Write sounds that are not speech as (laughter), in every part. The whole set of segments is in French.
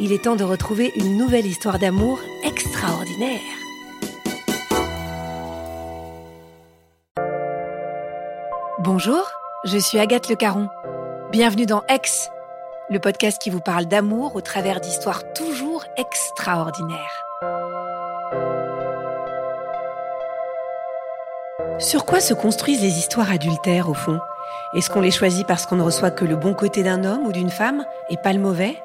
il est temps de retrouver une nouvelle histoire d'amour extraordinaire. Bonjour, je suis Agathe Le Caron. Bienvenue dans Ex, le podcast qui vous parle d'amour au travers d'histoires toujours extraordinaires. Sur quoi se construisent les histoires adultères au fond? Est-ce qu'on les choisit parce qu'on ne reçoit que le bon côté d'un homme ou d'une femme et pas le mauvais?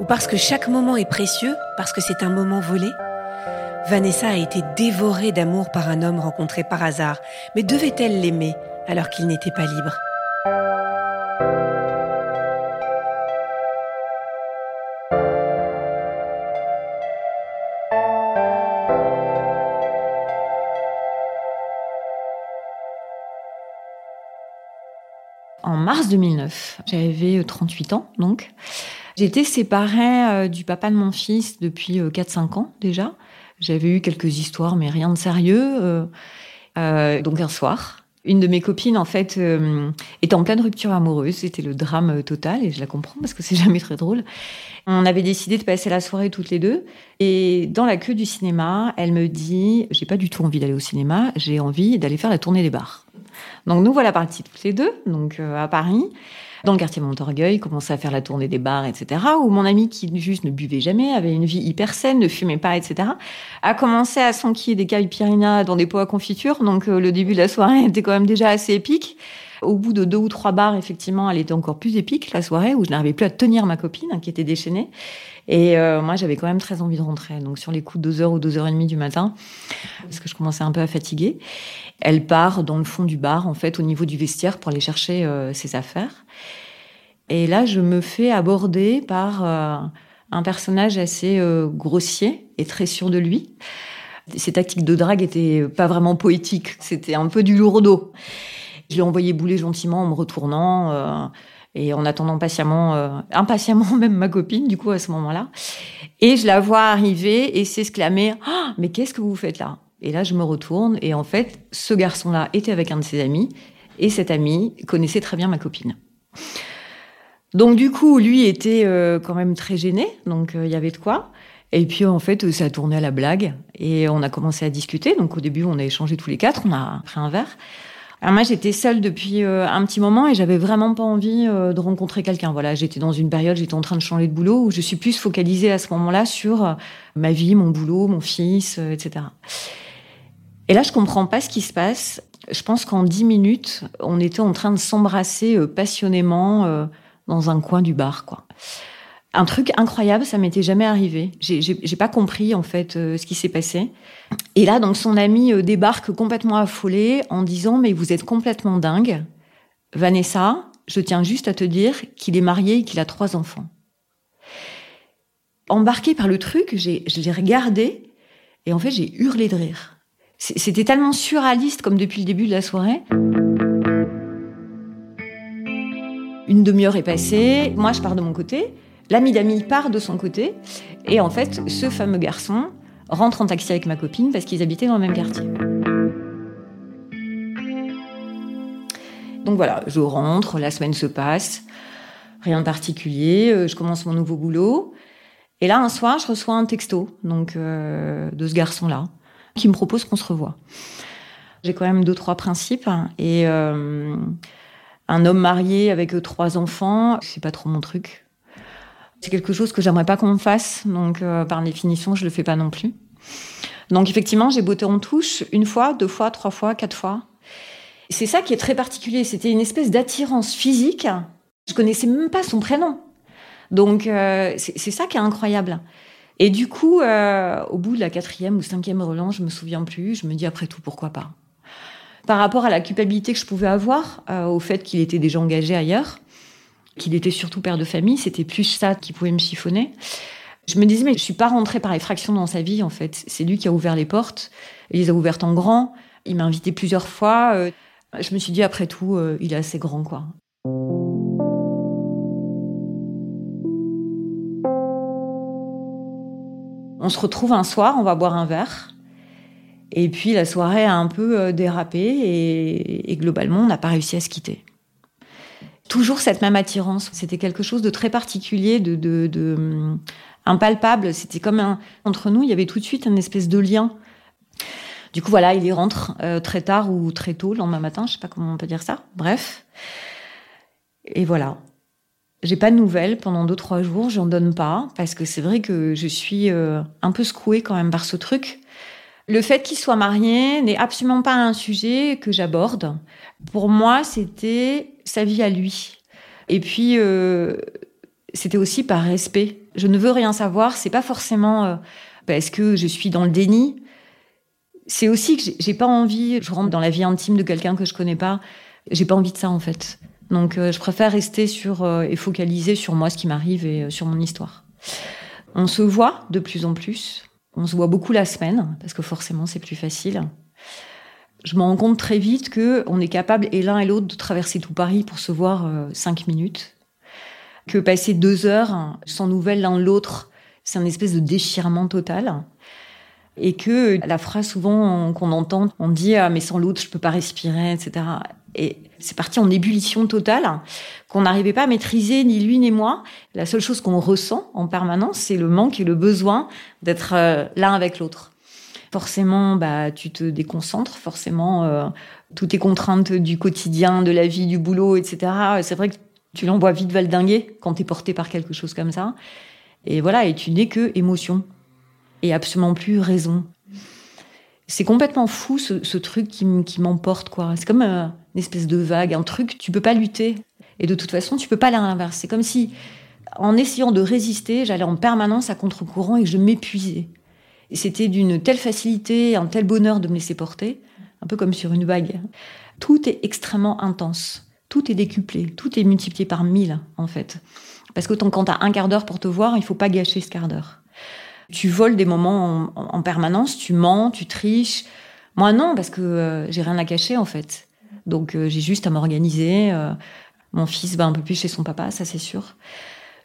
Ou parce que chaque moment est précieux, parce que c'est un moment volé? Vanessa a été dévorée d'amour par un homme rencontré par hasard, mais devait-elle l'aimer alors qu'il n'était pas libre? En mars 2009, j'avais 38 ans donc. J'étais séparée euh, du papa de mon fils depuis 4-5 euh, ans déjà. J'avais eu quelques histoires, mais rien de sérieux. Euh, donc un soir, une de mes copines, en fait, était en pleine rupture amoureuse. C'était le drame total, et je la comprends parce que c'est (laughs) jamais très drôle. On avait décidé de passer la soirée toutes les deux. Et dans la queue du cinéma, elle me dit J'ai pas du tout envie d'aller au cinéma, j'ai envie d'aller faire la tournée des bars. Donc nous voilà partis toutes les deux, donc à Paris dans le quartier Montorgueil, commençait à faire la tournée des bars, etc. Où mon ami qui juste ne buvait jamais, avait une vie hyper saine, ne fumait pas, etc. a commencé à s'enquiller des caipirinhas dans des pots à confiture. Donc euh, le début de la soirée (laughs) était quand même déjà assez épique. Au bout de deux ou trois bars, effectivement, elle était encore plus épique, la soirée, où je n'arrivais plus à tenir ma copine, hein, qui était déchaînée. Et euh, moi, j'avais quand même très envie de rentrer. Donc, sur les coups de 2h ou 2h30 du matin, parce que je commençais un peu à fatiguer, elle part dans le fond du bar, en fait, au niveau du vestiaire, pour aller chercher euh, ses affaires. Et là, je me fais aborder par euh, un personnage assez grossier et très sûr de lui. Ses tactiques de drague étaient pas vraiment poétiques, c'était un peu du lourdeau. Je l'ai envoyé bouler gentiment en me retournant et en attendant patiemment, euh, impatiemment (laughs) même ma copine, du coup, à ce moment-là. Et je la vois arriver et s'exclamer ah, Mais qu'est-ce que vous faites là? Et là, je me retourne et en fait, ce garçon-là était avec un de ses amis et cet ami connaissait très bien ma copine. Donc, du coup, lui était euh, quand même très gêné, donc euh, il y avait de quoi. Et puis en fait, ça a tourné à la blague et on a commencé à discuter. Donc au début, on a échangé tous les quatre, on a pris un verre. Alors moi, j'étais seule depuis euh, un petit moment et j'avais vraiment pas envie euh, de rencontrer quelqu'un. Voilà, j'étais dans une période, j'étais en train de changer de boulot où je suis plus focalisée à ce moment-là sur euh, ma vie, mon boulot, mon fils, etc. Et là, je comprends pas ce qui se passe. Je pense qu'en dix minutes, on était en train de s'embrasser passionnément dans un coin du bar, quoi un truc incroyable, ça m'était jamais arrivé. J'ai pas compris en fait euh, ce qui s'est passé. Et là, donc son ami euh, débarque complètement affolé en disant mais vous êtes complètement dingue, Vanessa. Je tiens juste à te dire qu'il est marié et qu'il a trois enfants. Embarqué par le truc, je l'ai regardé et en fait j'ai hurlé de rire. C'était tellement surréaliste comme depuis le début de la soirée. Une demi-heure est passée, moi je pars de mon côté, l'ami d'ami part de son côté, et en fait, ce fameux garçon rentre en taxi avec ma copine parce qu'ils habitaient dans le même quartier. Donc voilà, je rentre, la semaine se passe, rien de particulier, euh, je commence mon nouveau boulot. Et là, un soir, je reçois un texto donc euh, de ce garçon-là qui me propose qu'on se revoie. J'ai quand même deux trois principes et euh, un homme marié avec trois enfants, c'est pas trop mon truc. C'est quelque chose que j'aimerais pas qu'on me fasse, donc par définition, je le fais pas non plus. Donc effectivement, j'ai botté en touche une fois, deux fois, trois fois, quatre fois. C'est ça qui est très particulier. C'était une espèce d'attirance physique. Je connaissais même pas son prénom. Donc euh, c'est ça qui est incroyable. Et du coup, euh, au bout de la quatrième ou cinquième relance, je me souviens plus. Je me dis après tout, pourquoi pas. Par rapport à la culpabilité que je pouvais avoir, euh, au fait qu'il était déjà engagé ailleurs, qu'il était surtout père de famille, c'était plus ça qui pouvait me chiffonner. Je me disais mais je suis pas rentrée par effraction dans sa vie en fait. C'est lui qui a ouvert les portes. Il les a ouvertes en grand. Il m'a invité plusieurs fois. Je me suis dit, après tout, euh, il est assez grand, quoi. On se retrouve un soir, on va boire un verre. Et puis la soirée a un peu euh, dérapé et, globalement, on n'a pas réussi à se quitter. Toujours cette même attirance. C'était quelque chose de très particulier, de, de hum, impalpable. C'était comme un, entre nous, il y avait tout de suite un espèce de lien. Du coup, voilà, il y rentre euh, très tard ou très tôt, le lendemain matin, je sais pas comment on peut dire ça. Bref. Et voilà. J'ai pas de nouvelles pendant deux, trois jours, j'en donne pas, parce que c'est vrai que je suis euh, un peu secouée quand même par ce truc. Le fait qu'il soit marié n'est absolument pas un sujet que j'aborde. Pour moi, c'était sa vie à lui. Et puis, euh, c'était aussi par respect. Je ne veux rien savoir. C'est pas forcément parce que je suis dans le déni c'est aussi que j'ai pas envie, je rentre dans la vie intime de quelqu'un que je connais pas, j'ai pas envie de ça en fait. Donc euh, je préfère rester sur euh, et focaliser sur moi, ce qui m'arrive et euh, sur mon histoire. On se voit de plus en plus. On se voit beaucoup la semaine parce que forcément c'est plus facile. Je me rends compte très vite que on est capable et l'un et l'autre de traverser tout Paris pour se voir cinq minutes. Que passer deux heures sans nouvelles l'un l'autre, c'est un espèce de déchirement total et que la phrase souvent qu'on entend, on dit ah mais sans l'autre je peux pas respirer, etc. Et c'est parti en ébullition totale qu'on n'arrivait pas à maîtriser ni lui ni moi. La seule chose qu'on ressent en permanence, c'est le manque et le besoin d'être euh, l'un avec l'autre. Forcément, bah tu te déconcentres. Forcément, euh, toutes les contraintes du quotidien, de la vie, du boulot, etc. C'est vrai que tu l'envoies vite valdinguer quand t'es porté par quelque chose comme ça. Et voilà, et tu n'es que émotion et absolument plus raison. C'est complètement fou ce, truc qui, m'emporte quoi. C'est comme euh, une espèce de vague, un truc tu peux pas lutter et de toute façon tu peux pas aller à l'inverse. C'est comme si en essayant de résister, j'allais en permanence à contre-courant et que je m'épuisais. Et c'était d'une telle facilité, un tel bonheur de me laisser porter, un peu comme sur une vague. Tout est extrêmement intense, tout est décuplé, tout est multiplié par mille en fait. Parce que quand as un quart d'heure pour te voir, il faut pas gâcher ce quart d'heure. Tu voles des moments en, permanence, tu mens, tu triches. Moi non, parce que euh, j'ai rien à cacher en fait. Donc euh, j'ai juste à m'organiser. Euh, mon fils va un peu plus chez son papa, ça c'est sûr.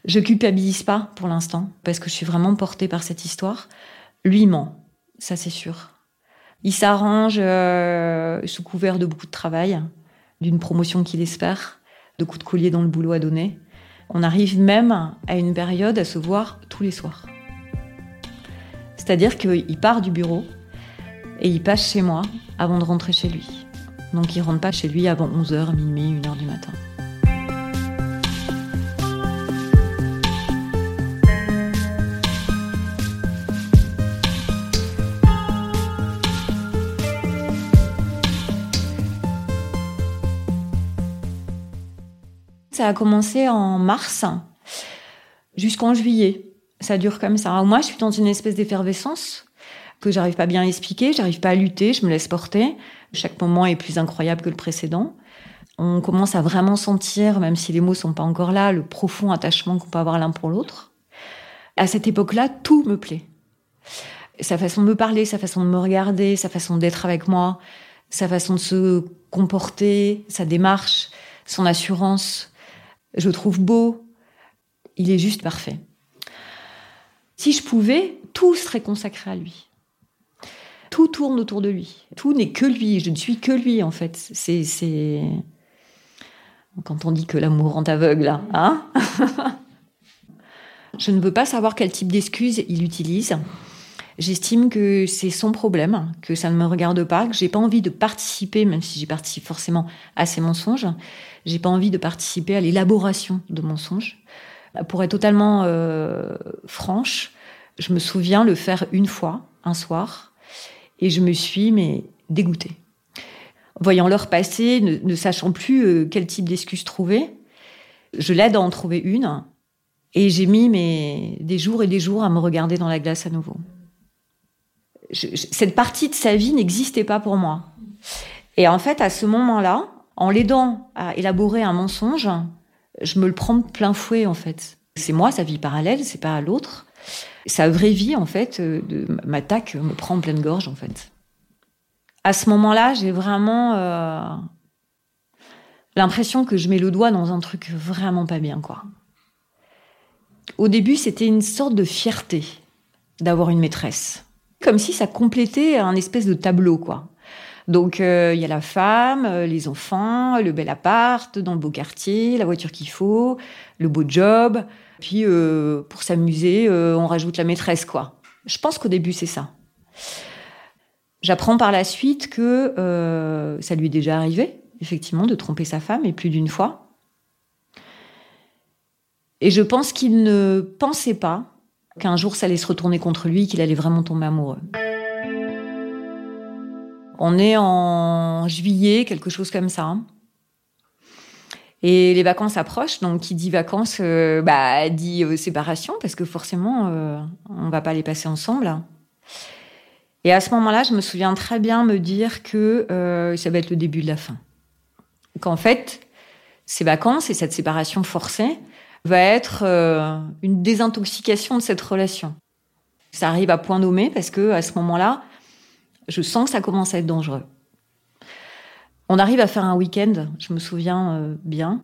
Je culpabilise pas pour l'instant parce que je suis vraiment portée par cette histoire. Lui ment, ça c'est sûr. Il s'arrange sous couvert de beaucoup de travail, d'une promotion qu'il espère, de coups de collier dans le boulot à donner. On arrive même à une période à se voir tous les soirs. C'est-à-dire qu'il part du bureau et il passe chez moi avant de rentrer chez lui. Donc il rentre pas chez lui avant 11h, minuit, 1h du matin. Ça a commencé en mars jusqu'en juillet ça dure comme ça. Moi, je suis dans une espèce d'effervescence que j'arrive pas bien à expliquer, j'arrive pas à lutter, je me laisse porter. Chaque moment est plus incroyable que le précédent. On commence à vraiment sentir, même si les mots sont pas encore là, le profond attachement qu'on peut avoir l'un pour l'autre. À cette époque-là, tout me plaît. Sa façon de me parler, sa façon de me regarder, sa façon d'être avec moi, sa façon de se comporter, sa démarche, son assurance. Je trouve beau. Il est juste parfait. Si je pouvais, tout serait consacré à lui. Tout tourne autour de lui. Tout n'est que lui. Je ne suis que lui, en fait. C'est, c'est... Quand on dit que l'amour rend aveugle, hein? (laughs) Je ne veux pas savoir quel type d'excuses il utilise. J'estime que c'est son problème, que ça ne me regarde pas, que j'ai pas envie de participer, même si j'y participe forcément à ses mensonges. J'ai pas envie de participer à l'élaboration de mensonges. Pour être totalement euh, franche, je me souviens le faire une fois, un soir, et je me suis mais dégoûtée. Voyant l'heure passer, ne, sachant plus euh, quel type d'excuse trouver, je l'aide à en trouver une, et j'ai mis mais, des jours et des jours à me regarder dans la glace à nouveau. Cette partie de sa vie n'existait pas pour moi. Et en fait, à ce moment-là, en l'aidant à élaborer un mensonge, je me le prends plein fouet en fait. C'est moi, sa vie parallèle, c'est pas l'autre. Sa vraie vie en fait euh, m'attaque, me prend en pleine gorge en fait. À ce moment-là, j'ai vraiment euh, l'impression que je mets le doigt dans un truc vraiment pas bien quoi. Au début, c'était une sorte de fierté d'avoir une maîtresse. Comme si ça complétait un espèce de tableau, quoi. Donc, euh, il y a la femme, euh, les enfants, le bel appart dans le beau quartier, la voiture qu'il faut, le beau job. Puis, euh, pour s'amuser, on rajoute la maîtresse, quoi. Je pense qu'au début, c'est ça. J'apprends par la suite que ça lui est déjà arrivé, effectivement, de tromper sa femme, et plus d'une fois. Et je pense qu'il ne pensait pas qu'un jour ça allait se retourner contre lui, qu'il allait vraiment tomber amoureux. On est en juillet, quelque chose comme ça. Et les vacances approchent, donc qui dit vacances, euh, bah, dit euh, séparation, parce que forcément, euh, on va pas les passer ensemble. Et à ce moment-là, je me souviens très bien me dire que ça va être le début de la fin. Qu'en fait, ces vacances et cette séparation forcée, va être euh, une désintoxication de cette relation. Ça arrive à point nommé parce que à ce moment-là, je sens que ça commence à être dangereux. On arrive à faire un week-end, je me souviens euh, bien.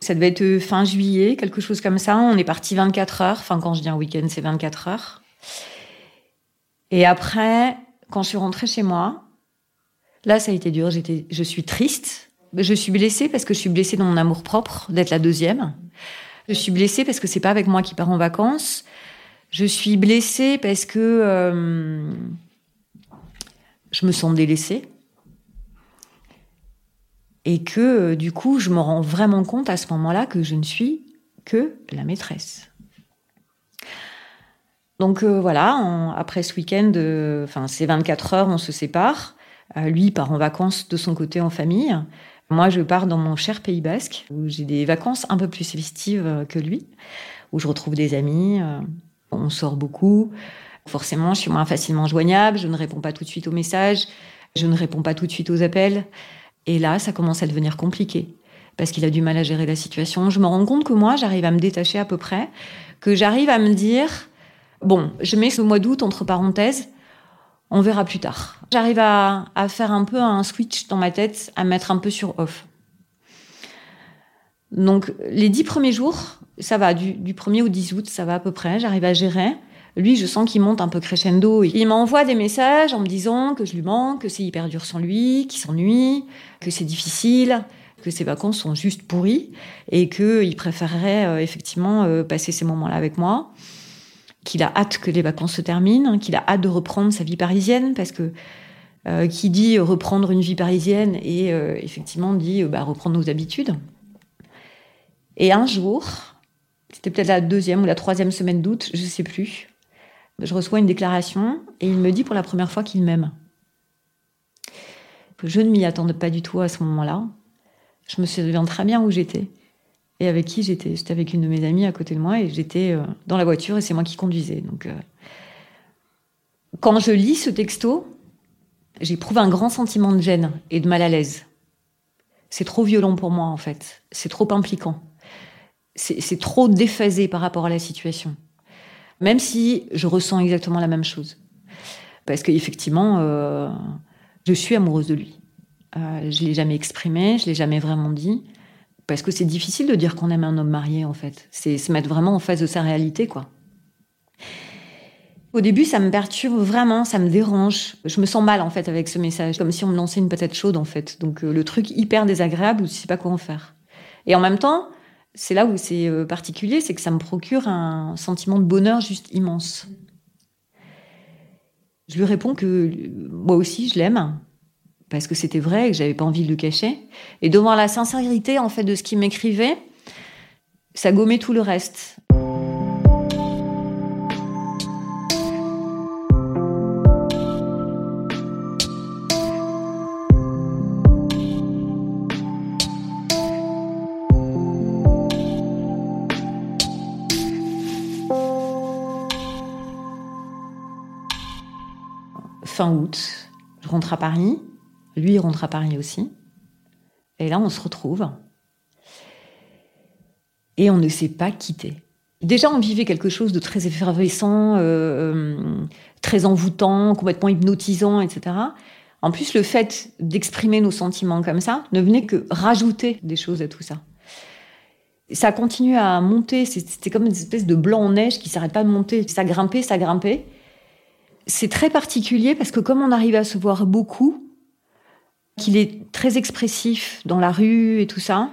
Ça devait être euh, fin juillet, quelque chose comme ça. On est parti 24 heures. Enfin, quand je dis un week-end, c'est 24 heures. Et après, quand je suis rentrée chez moi, là, ça a été dur. J'étais, je suis triste. Je suis blessée parce que je suis blessée dans mon amour propre d'être la deuxième. Je suis blessée parce que c'est pas avec moi qui part en vacances. Je suis blessée parce que euh, je me sens délaissée. Et que euh, du coup, je me rends vraiment compte à ce moment-là que je ne suis que la maîtresse. Donc euh, voilà, après ce week-end, enfin ces 24 heures, on se sépare. lui part en vacances de son côté en famille. Moi, je pars dans mon cher Pays Basque, où j'ai des vacances un peu plus festives euh, que lui, où je retrouve des amis, euh, on sort beaucoup. Forcément, je suis moins facilement joignable, je ne réponds pas tout de suite aux messages, je ne réponds pas tout de suite aux appels. Et là, ça commence à devenir compliqué, parce qu'il a du mal à gérer la situation. Je me rends compte que moi, j'arrive à me détacher à peu près, que j'arrive à me dire, bon, je mets ce mois d'août entre parenthèses, on verra plus tard. J'arrive à, faire un peu un switch dans ma tête, à mettre un peu sur off. Donc les dix premiers jours, ça va, du, du 1er au 10 août, ça va à peu près, j'arrive à gérer. Lui, je sens qu'il monte un peu crescendo. Il m'envoie des messages en me disant que je lui manque, que c'est hyper dur sans lui, qu'il s'ennuie, que c'est difficile, que ses vacances sont juste pourries et qu'il préférerait euh, effectivement euh, passer ces moments-là avec moi qu'il a hâte que les vacances se terminent, qu'il a hâte de reprendre sa vie parisienne, parce que euh, qui dit reprendre une vie parisienne et euh, effectivement dit euh, bah, reprendre nos habitudes. Et un jour, c'était peut-être la deuxième ou la troisième semaine d'août, je ne sais plus, je reçois une déclaration et il me dit pour la première fois qu'il m'aime. Je ne m'y attendais pas du tout à ce moment-là. Je me souviens très bien où j'étais et avec qui j'étais. J'étais avec une de mes amies à côté de moi et j'étais euh, dans la voiture et c'est moi qui conduisais. Donc, euh, quand je lis ce texto, j'éprouve un grand sentiment de gêne et de mal à l'aise. C'est trop violent pour moi en fait. C'est trop impliquant. C'est trop déphasé par rapport à la situation. Même si je ressens exactement la même chose. Parce qu'effectivement, euh, je suis amoureuse de lui. Je l'ai jamais exprimé, je l'ai jamais vraiment dit Parce que c'est difficile de dire qu'on aime un homme marié, en fait. C'est se mettre vraiment en face de sa réalité, quoi. Au début, ça me perturbe vraiment, ça me dérange. Je me sens mal, en fait, avec ce message. Comme si on me lançait une patate chaude, en fait. Donc, euh, le truc hyper désagréable je sais pas quoi en faire. Et en même temps, c'est là où c'est euh, particulier, c'est que ça me procure un sentiment de bonheur juste immense. Je lui réponds que euh, moi aussi, je l'aime, parce que c'était vrai et que j'avais pas envie de le cacher. Et devant la sincérité en fait de ce qu'il m'écrivait, ça gommait tout le reste. Fin août, je rentre à Paris. Lui, il rentre à Paris aussi. Et là, on se retrouve. Et on ne s'est pas quitté. Déjà, on vivait quelque chose de très effervescent, euh, euh, très envoûtant, complètement hypnotisant, etc. En plus, le fait d'exprimer nos sentiments comme ça ne venait que rajouter des choses à tout ça. Ça continue à monter, c'était comme une espèce de blanc en neige qui s'arrête pas de monter. Ça grimpait, ça grimpait. C'est très particulier parce que comme on arrive à se voir beaucoup, qu'il est très expressif dans la rue et tout ça.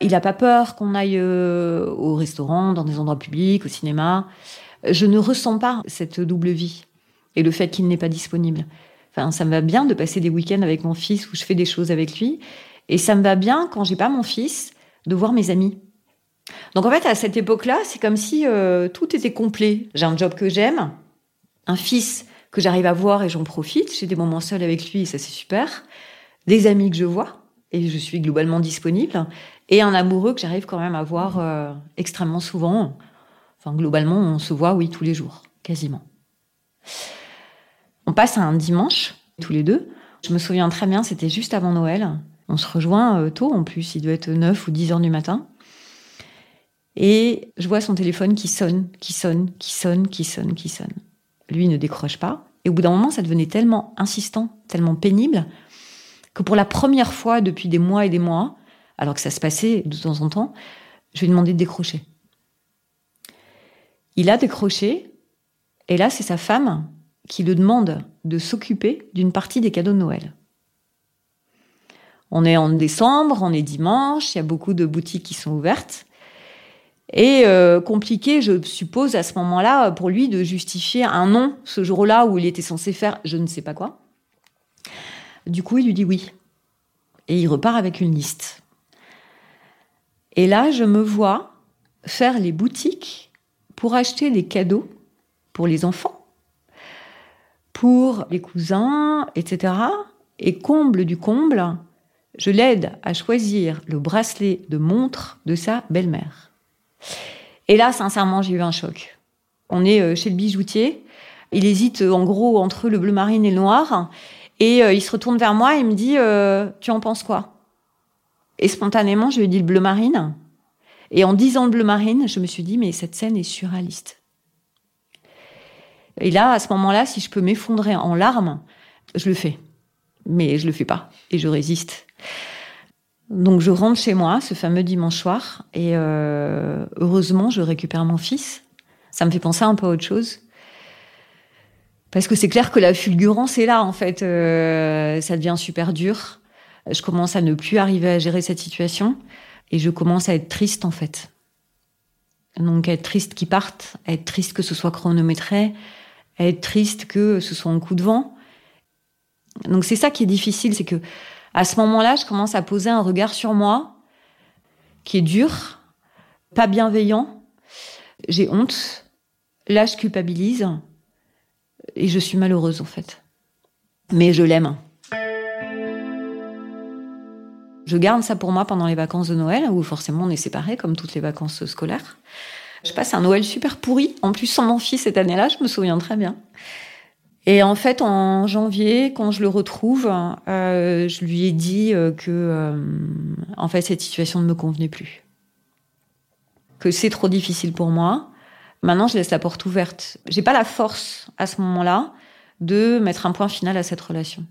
Il n'a pas peur qu'on aille euh, au restaurant, dans des endroits publics, au cinéma. Je ne ressens pas cette double vie et le fait qu'il n'est pas disponible. Enfin, ça me va bien de passer des week-ends avec mon fils où je fais des choses avec lui. Et ça me va bien, quand j'ai pas mon fils, de voir mes amis. Donc en fait, à cette époque-là, c'est comme si euh, tout était complet. J'ai un job que j'aime, un fils que j'arrive à voir et j'en profite. J'ai des moments seuls avec lui et ça c'est super des amis que je vois, et je suis globalement disponible, et un amoureux que j'arrive quand même à voir euh, extrêmement souvent. Enfin, globalement, on se voit, oui, tous les jours, quasiment. On passe un dimanche, tous les deux. Je me souviens très bien, c'était juste avant Noël. On se rejoint euh, tôt, en plus, il doit être 9 ou 10 heures du matin. Et je vois son téléphone qui sonne, qui sonne, qui sonne, qui sonne, qui sonne. Lui ne décroche pas. Et au bout d'un moment, ça devenait tellement insistant, tellement pénible, que pour la première fois depuis des mois et des mois, alors que ça se passait de temps en temps, je lui ai demandé de décrocher. Il a décroché, et là, c'est sa femme qui le demande de s'occuper d'une partie des cadeaux de Noël. On est en décembre, on est dimanche, il y a beaucoup de boutiques qui sont ouvertes. Et euh, compliqué, je suppose, à ce moment-là, pour lui, de justifier un nom ce jour-là où il était censé faire je ne sais pas quoi. Du coup, il lui dit oui. Et il repart avec une liste. Et là, je me vois faire les boutiques pour acheter des cadeaux pour les enfants, pour les cousins, etc. Et comble du comble, je l'aide à choisir le bracelet de montre de sa belle-mère. Et là, sincèrement, j'ai eu un choc. On est euh, chez le bijoutier. Il hésite en gros entre le bleu marine et le noir. Et euh, il se retourne vers moi et me dit euh, Tu en penses quoi? Et spontanément, je lui ai dit le bleu marine. Et en disant le bleu marine, je me suis dit Mais cette scène est surréaliste. Et là, à ce moment-là, si je peux m'effondrer en larmes, je le fais. Mais je le fais pas et je résiste. Donc je rentre chez moi ce fameux dimanche soir et euh, heureusement je récupère mon fils. Ça me fait penser un peu à autre chose. Parce que c'est clair que la fulgurance est là, en fait. Euh, ça devient super dur. Je commence à ne plus arriver à gérer cette situation. Et je commence à être triste, en fait. Donc, être triste qu'ils partent, être triste que ce soit chronométré, être triste que ce soit un coup de vent. Donc, c'est ça qui est difficile, c'est que à ce moment-là, je commence à poser un regard sur moi qui est dur, pas bienveillant. J'ai honte. Là, je culpabilise. Et je suis malheureuse en fait. Mais je l'aime. Je garde ça pour moi pendant les vacances de Noël, où forcément on est séparés, comme toutes les vacances scolaires. Je passe un Noël super pourri, en plus sans mon fils cette année-là, je me souviens très bien. Et en fait, en janvier, quand je le retrouve, euh, je lui ai dit euh, que, euh, en fait, cette situation ne me convenait plus, que c'est trop difficile pour moi, Maintenant, je laisse la porte ouverte. J'ai pas la force à ce moment-là de mettre un point final à cette relation.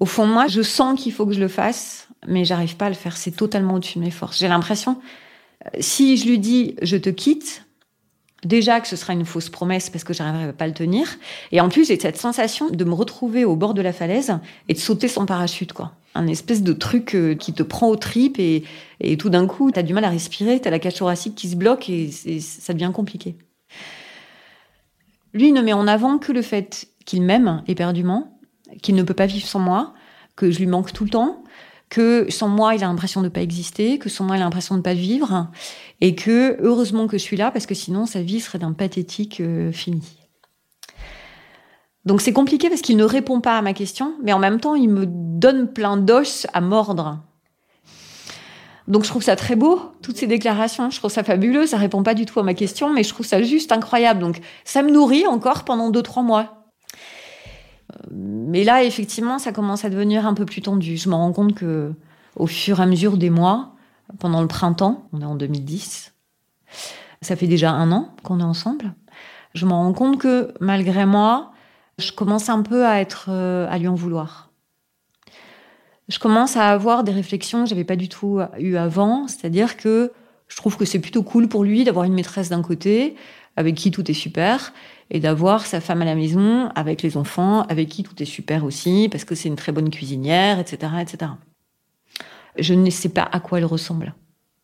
Au fond, moi, je sens qu'il faut que je le fasse, mais j'arrive pas à le faire. C'est totalement au-dessus de mes forces. J'ai l'impression, euh, si je lui dis je te quitte, déjà que ce sera une fausse promesse parce que j'arriverai pas à le tenir. Et en plus, j'ai cette sensation de me retrouver au bord de la falaise et de sauter son parachute, quoi. Un espèce de truc euh, qui te prend aux tripes et, tout d'un coup, tu du mal à respirer, tu as la cage thoracique qui se bloque et, et ça devient compliqué. Lui ne met en avant que le fait qu'il m'aime éperdument, qu'il ne peut pas vivre sans moi, que je lui manque tout le temps, que sans moi, il a l'impression de ne pas exister, que sans moi, il a l'impression de ne pas vivre, et que heureusement que je suis là, parce que sinon, sa vie serait d'un pathétique euh, fini. Donc c'est compliqué parce qu'il ne répond pas à ma question, mais en même temps, il me donne plein d'os à mordre. Donc je trouve ça très beau, toutes ces déclarations. Je trouve ça fabuleux. Ça répond pas du tout à ma question, mais je trouve ça juste incroyable. Donc ça me nourrit encore pendant deux, trois mois. Mais là, effectivement, ça commence à devenir un peu plus tendu. Je me rends compte que, au fur et à mesure des mois, pendant le printemps, on est en 2010, ça fait déjà un an qu'on est ensemble. Je me rends compte que, malgré moi, je commence un peu à être, euh, à lui en vouloir. Je commence à avoir des réflexions que j'avais pas du tout eues avant, c'est-à-dire que je trouve que c'est plutôt cool pour lui d'avoir une maîtresse d'un côté, avec qui tout est super, et d'avoir sa femme à la maison avec les enfants, avec qui tout est super aussi, parce que c'est une très bonne cuisinière, etc., etc. Je ne sais pas à quoi elle ressemble.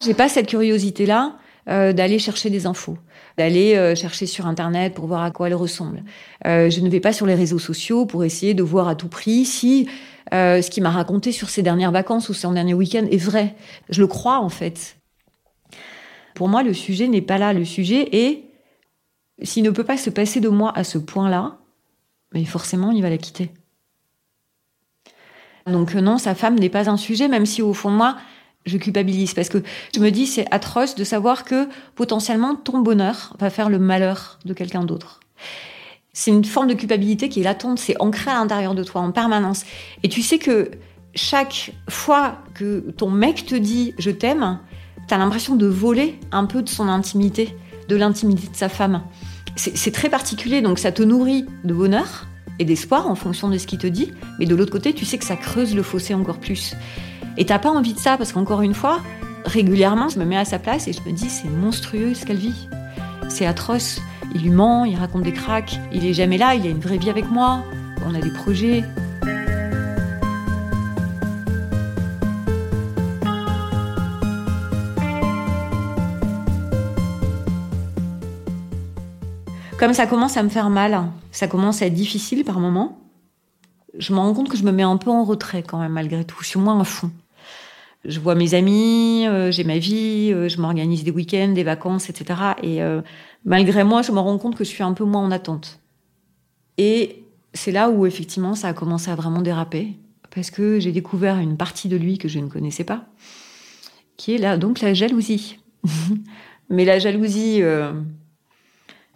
J'ai pas cette curiosité-là euh, d'aller chercher des infos, d'aller euh, chercher sur Internet pour voir à quoi elle ressemble. Euh, je ne vais pas sur les réseaux sociaux pour essayer de voir à tout prix si ce qu'il m'a raconté sur ses dernières vacances ou son dernier week-end est vrai. Je le crois en fait. Pour moi, le sujet n'est pas là. Le sujet est s'il ne peut pas se passer de moi à ce point-là, mais forcément, il va la quitter. Donc non, sa femme n'est pas un sujet, même si au fond de moi, je culpabilise. Parce que je me dis, c'est atroce de savoir que potentiellement, ton bonheur va faire le malheur de quelqu'un d'autre. C'est une forme de culpabilité qui est latente, c'est ancré à l'intérieur de toi en permanence. Et tu sais que chaque fois que ton mec te dit je t'aime, t'as l'impression de voler un peu de son intimité, de l'intimité de sa femme c'est très particulier, donc ça te nourrit de bonheur et d'espoir en fonction de ce qu'il te dit, mais de l'autre côté, tu sais que ça creuse le fossé encore plus. Et t'as pas envie de ça, parce qu'encore une fois, régulièrement, je me mets à sa place et je me dis, c'est monstrueux ce qu'elle vit. C'est atroce. Il lui ment, il raconte des cracks, il est jamais là, il a une vraie vie avec moi, on a des projets, Comme ça commence à me faire mal, ça commence à être difficile par moments, je me rends compte que je me mets un peu en retrait quand même malgré tout. Je suis moins fond. Je vois mes amis, euh, j'ai ma vie, euh, je m'organise des week-ends, des vacances, etc. Et euh, malgré moi, je me rends compte que je suis un peu moins en attente. Et c'est là où effectivement ça a commencé à vraiment déraper parce que j'ai découvert une partie de lui que je ne connaissais pas, qui est là donc la jalousie. (laughs) Mais la jalousie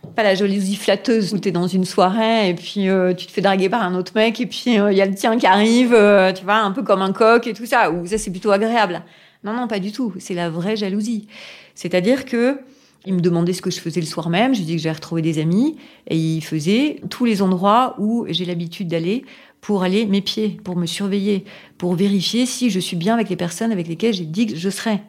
pas la jalousie flatteuse où tu es dans une soirée et puis euh, tu te fais draguer par un autre mec et puis euh, il y a le tien qui arrive, euh, tu vois, un peu comme un coq et tout ça, ou ça c'est plutôt agréable. Non, non, pas du tout. C'est la vraie jalousie. C'est-à-dire que il me demandait ce que je faisais le soir même. Je lui dis que j'avais retrouvé des amis et il faisait tous les endroits où j'ai l'habitude d'aller pour aller mes pieds, pour me surveiller, pour vérifier si je suis bien avec les personnes avec lesquelles j'ai dit que je serais.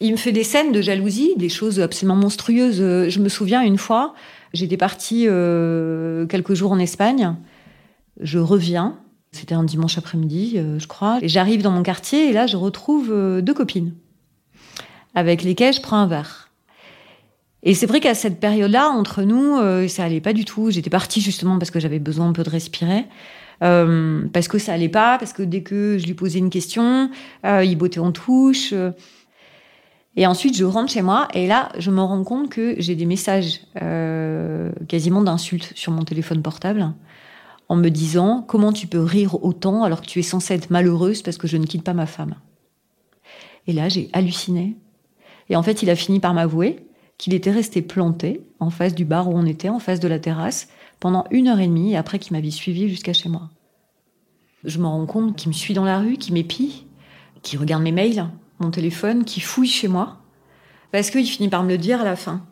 Il me fait des scènes de jalousie, des choses absolument monstrueuses. Je me souviens une fois, j'étais partie euh, quelques jours en Espagne. Je reviens, c'était un dimanche après-midi, euh, je crois. Et j'arrive dans mon quartier et là, je retrouve euh, deux copines avec lesquelles je prends un verre. Et c'est vrai qu'à cette période-là, entre nous, ça allait pas du tout. J'étais partie justement parce que j'avais besoin un peu de respirer. parce que ça allait pas, parce que dès que je lui posais une question, il bottait en touche. Et ensuite, je rentre chez moi et là, je me rends compte que j'ai des messages euh, quasiment d'insultes sur mon téléphone portable en me disant comment tu peux rire autant alors que tu es censée être malheureuse parce que je ne quitte pas ma femme? Et là, j'ai halluciné. Et en fait, il a fini par m'avouer qu'il était resté planté en face du bar où on était, en face de la terrasse, pendant une heure et demie après qu'il m'avait suivi jusqu'à chez moi. Je me rends compte qu'il me suit dans la rue, qu'il m'épie, qu'il regarde mes mails, mon téléphone, qui fouille chez moi, parce qu'il finit par me le dire à la fin.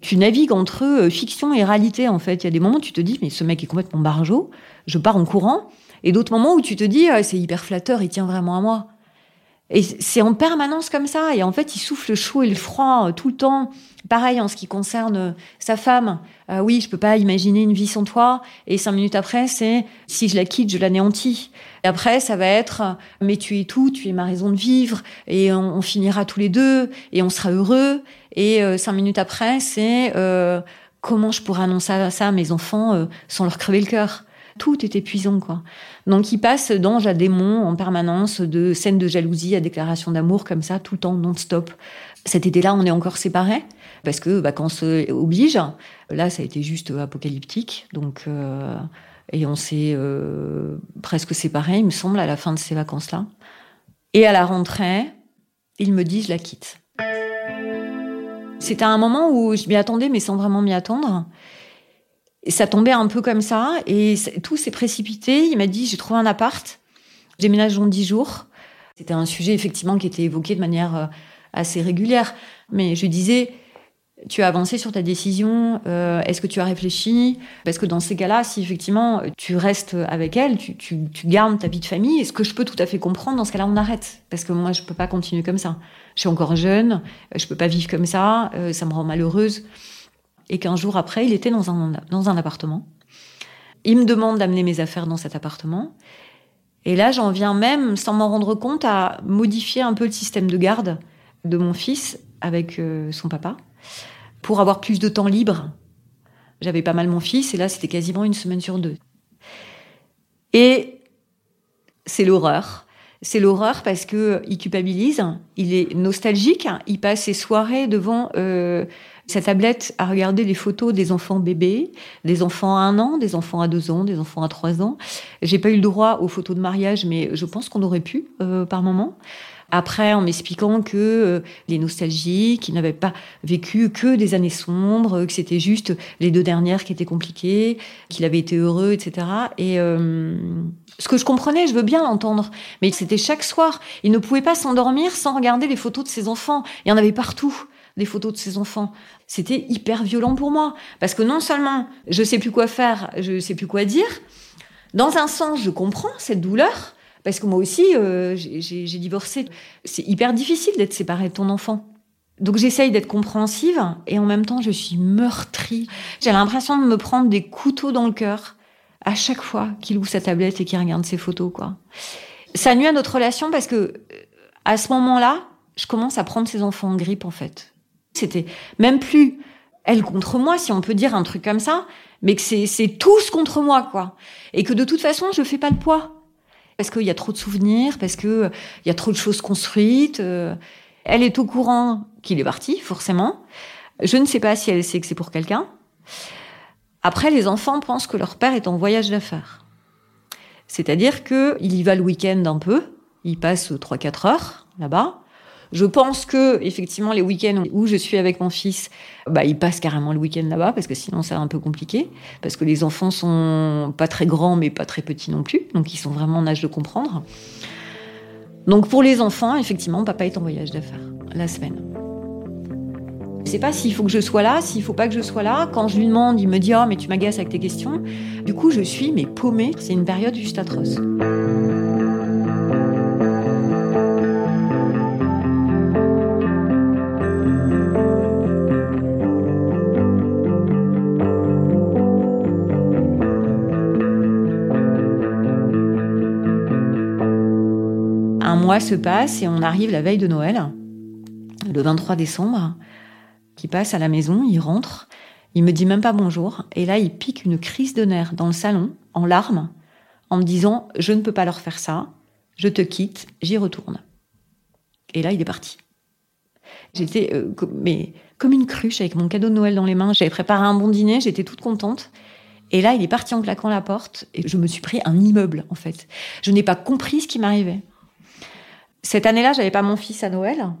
Tu navigues entre fiction et réalité, en fait. Il y a des moments où tu te dis, mais ce mec est complètement barjot, je pars en courant, Et d'autres moments où tu te dis, ah, c'est hyper flatteur, il tient vraiment à moi. Et c'est en permanence comme ça. Et en fait, il souffle le chaud et le froid euh, tout le temps. Pareil en ce qui concerne euh, sa femme. Euh, oui, je peux pas imaginer une vie sans toi. Et cinq minutes après, c'est si je la quitte, je l'anéantis. Et après, ça va être mais tu es tout, tu es ma raison de vivre. Et on, finira tous les deux et on sera heureux. Et cinq minutes après, c'est comment je pourrais annoncer ça à mes enfants sans leur crever le cœur tout est épuisant, quoi. Donc, il passe d'ange à démon en permanence, de scènes de jalousie à déclaration d'amour, comme ça, tout le temps, non-stop. Cet été-là, on est encore séparés, parce que vacances oblige. Là, ça a été juste apocalyptique. Donc, euh, et on s'est euh, presque séparés, il me semble, à la fin de ces vacances-là. Et à la rentrée, il me dit, je la quitte. C'était un moment où je m'y attendais, mais sans vraiment m'y attendre. Et ça tombait un peu comme ça, et tout s'est précipité. Il m'a dit, j'ai trouvé un appart, déménage dans dix jours. C'était un sujet effectivement qui était évoqué de manière euh, assez régulière. Mais je disais, tu as avancé sur ta décision, euh, est-ce que tu as réfléchi? Parce que dans ces cas-là, si effectivement tu restes avec elle, tu, gardes ta vie de famille, est-ce que je peux tout à fait comprendre Dans ce cas-là, on arrête. Parce que moi, je peux pas continuer comme ça. Je suis encore jeune, je peux pas vivre comme ça, euh, ça me rend malheureuse et qu'un jour après, il était dans un, dans un appartement. Il me demande d'amener mes affaires dans cet appartement. Et là, j'en viens même, sans m'en rendre compte, à modifier un peu le système de garde de mon fils avec euh, son papa pour avoir plus de temps libre. J'avais pas mal mon fils et là, c'était quasiment une semaine sur deux. Et c'est l'horreur. C'est l'horreur parce que il culpabilise, il est nostalgique, il passe ses soirées devant euh, sa tablette à regarder les photos des enfants bébés, des enfants à un an, des enfants à deux ans, des enfants à trois ans. J'ai pas eu le droit aux photos de mariage, mais je pense qu'on aurait pu euh, par moment. Après, en m'expliquant que euh, les nostalgiques, qu'ils n'avaient pas vécu que des années sombres, que c'était juste les deux dernières qui étaient compliquées, qu'il avait été heureux, etc. Et euh, ce que je comprenais, je veux bien l'entendre, mais c'était chaque soir. Il ne pouvait pas s'endormir sans regarder les photos de ses enfants. Il y en avait partout des photos de ses enfants. C'était hyper violent pour moi. Parce que non seulement je sais plus quoi faire, je sais plus quoi dire, dans un sens, je comprends cette douleur, parce que moi aussi, euh, j'ai divorcé. C'est hyper difficile d'être séparé de ton enfant. Donc j'essaye d'être compréhensive et en même temps je suis meurtrie. J'ai l'impression de me prendre des couteaux dans le cœur à chaque fois qu'il ouvre sa tablette et qu'il regarde ses photos quoi. Ça nuit à notre relation parce que à ce moment-là, je commence à prendre ses enfants en grippe en fait. C'était même plus elle contre moi, si on peut dire un truc comme ça, mais que c'est tous contre moi, quoi. Et que de toute façon, je fais pas le poids. Parce qu'il y a trop de souvenirs, parce que il y a trop de choses construites. Euh. elle est au courant qu'il est parti, forcément. Je ne sais pas si elle sait que c'est pour quelqu'un. Après, les enfants pensent que leur père est en voyage d'affaires. C'est-à-dire qu'il y va le week-end un peu, il passe 3-4 heures là-bas, je pense que effectivement les week-ends où je suis avec mon fils, bah il passe carrément le week-end là-bas parce que sinon c'est un peu compliqué parce que les enfants sont pas très grands mais pas très petits non plus, donc ils sont vraiment en âge de comprendre. Donc pour les enfants, effectivement, papa est en voyage d'affaires la semaine. Je sais pas s'il faut que je sois là, s'il faut pas que je sois là. Quand je lui demande, il me dit "Oh mais tu m'agaces avec tes questions." Du coup, je suis mais paumée, c'est une période juste atroce. Se passe et on arrive la veille de Noël, le 23 décembre, qui passe à la maison, il rentre, il me dit même pas bonjour, et là il pique une crise de nerfs dans le salon, en larmes, en me disant je ne peux pas leur faire ça, je te quitte, j'y retourne. Et là il est parti. J'étais euh, mais comme une cruche avec mon cadeau de Noël dans les mains. J'avais préparé un bon dîner, j'étais toute contente. Et là, il est parti en claquant la porte et je me suis pris un immeuble, en fait. Je n'ai pas compris ce qui m'arrivait. Cette année-là, j'avais pas mon fils à Noël.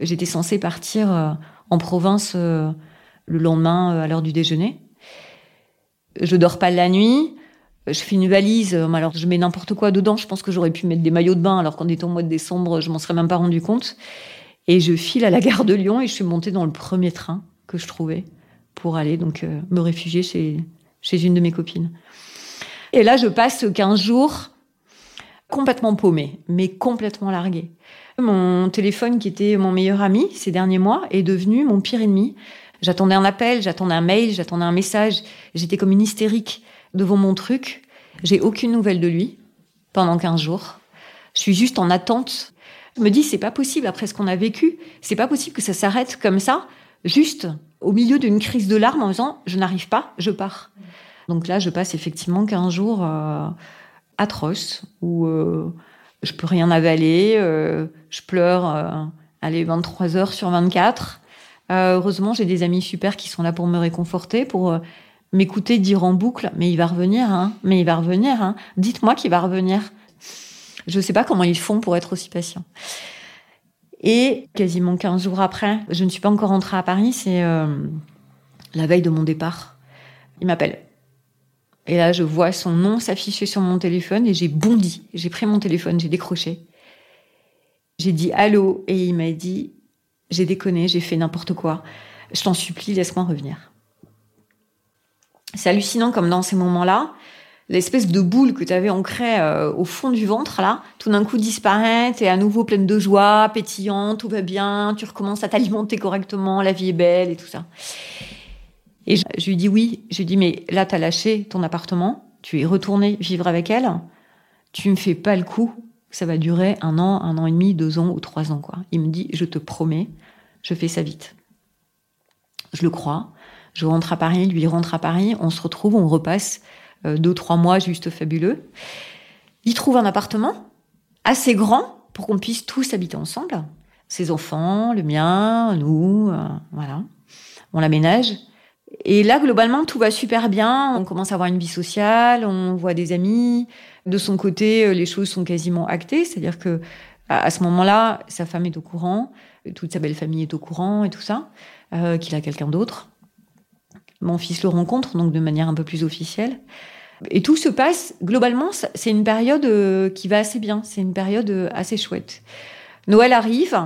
J'étais censée partir euh, en province euh, le lendemain euh, à l'heure du déjeuner. Je dors pas la nuit. Je fais une valise, alors je mets n'importe quoi dedans. Je pense que j'aurais pu mettre des maillots de bain, alors qu'on est au mois de décembre, je m'en serais même pas rendu compte. Et je file à la gare de Lyon et je suis montée dans le premier train que je trouvais pour aller donc me réfugier chez, chez une de mes copines. Et là, je passe 15 jours complètement paumé, mais complètement largué. Mon téléphone, qui était mon meilleur ami ces derniers mois, est devenu mon pire ennemi. J'attendais un appel, j'attendais un mail, j'attendais un message. J'étais comme une hystérique devant mon truc. J'ai aucune nouvelle de lui pendant 15 jours. Je suis juste en attente. Je me dis, c'est pas possible après ce qu'on a vécu. C'est pas possible que ça s'arrête comme ça, juste au milieu d'une crise de larmes en disant, je n'arrive pas, je pars. Donc là, je passe effectivement 15 jours euh, atroces où euh, je peux rien avaler, euh, je pleure, euh, allez, 23 heures sur 24. Euh, heureusement, j'ai des amis super qui sont là pour me réconforter, pour euh, m'écouter dire en boucle, mais il va revenir, hein, mais il va revenir, hein. Dites-moi qu'il va revenir. Je ne sais pas comment ils font pour être aussi patients. Et quasiment 15 jours après, je ne suis pas encore rentrée à Paris, c'est euh, la veille de mon départ. Il m'appelle. Et là, je vois son nom s'afficher sur mon téléphone et j'ai bondi. J'ai pris mon téléphone, j'ai décroché. J'ai dit allô et il m'a dit j'ai déconné, j'ai fait n'importe quoi. Je t'en supplie, laisse-moi revenir. C'est hallucinant comme dans ces moments-là, l'espèce de boule que tu avais ancrée euh, au fond du ventre, là, tout d'un coup disparaît, t'es à nouveau pleine de joie, pétillant, tout va bien, tu recommences à t'alimenter correctement, la vie est belle et tout ça. Et je, lui dis oui, je lui dis mais là t'as lâché ton appartement, tu es retourné vivre avec elle, tu me fais pas le coup, ça va durer un an, un an et demi, deux ans ou trois ans quoi. Il me dit je te promets, je fais ça vite. Je le crois. Je rentre à Paris, lui rentre à Paris, on se retrouve, on repasse euh, deux, trois mois juste fabuleux. Il trouve un appartement assez grand pour qu'on puisse tous habiter ensemble. Ses enfants, le mien, nous, euh, voilà. On l'aménage. Et là, globalement, tout va super bien. On commence à avoir une vie sociale, on voit des amis. De son côté, euh, les choses sont quasiment actées. C'est-à-dire que à ce moment-là, sa femme est au courant, toute sa belle famille est au courant et tout ça, euh, qu'il a quelqu'un d'autre. Mon fils le rencontre, donc de manière un peu plus officielle. Et tout se passe, globalement, c'est une période euh, qui va assez bien. C'est une période euh, assez chouette. Noël arrive,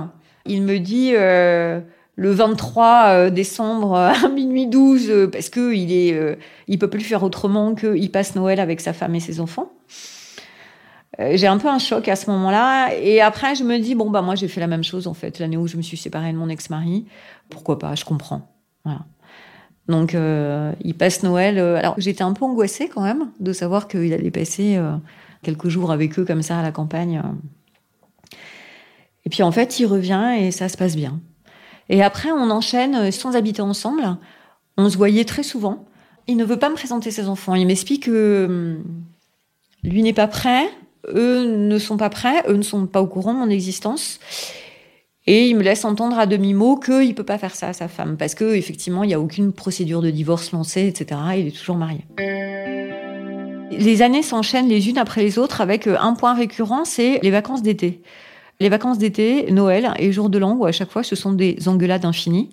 il me dit euh, le 23 euh, décembre euh, à (laughs) minuit 12, euh, parce que il est, euh, il peut plus faire autrement qu'il passe Noël avec sa femme et ses enfants. Euh, J'ai un peu un choc à ce moment-là. Et après, je me dis, bon, bah, moi, j'ai fait la même chose, en fait, l'année où je me suis séparée de mon ex-mari. Pourquoi pas, je comprends. Voilà. Donc, euh, il passe Noël. euh, alors, j'étais un peu angoissée quand même de savoir qu'il allait passer euh, quelques jours avec eux comme ça à la campagne. euh. Et puis, en fait, il revient et ça se passe bien. Et après, on enchaîne euh, sans habiter ensemble. On se voyait très souvent. Il ne veut pas me présenter ses enfants. Il m'explique que hum, lui n'est pas prêt, eux ne sont pas prêts, eux ne sont pas au courant de mon existence. Et il me laisse entendre à demi-mot qu'il ne peut pas faire ça à sa femme, parce que effectivement, il n'y a aucune procédure de divorce lancée, etc. Il est toujours marié. Les années s'enchaînent les unes après les autres avec euh, un point récurrent, c'est les vacances d'été. Les vacances d'été, Noël et jour de l'an, où à chaque fois ce sont des engueulades infinies,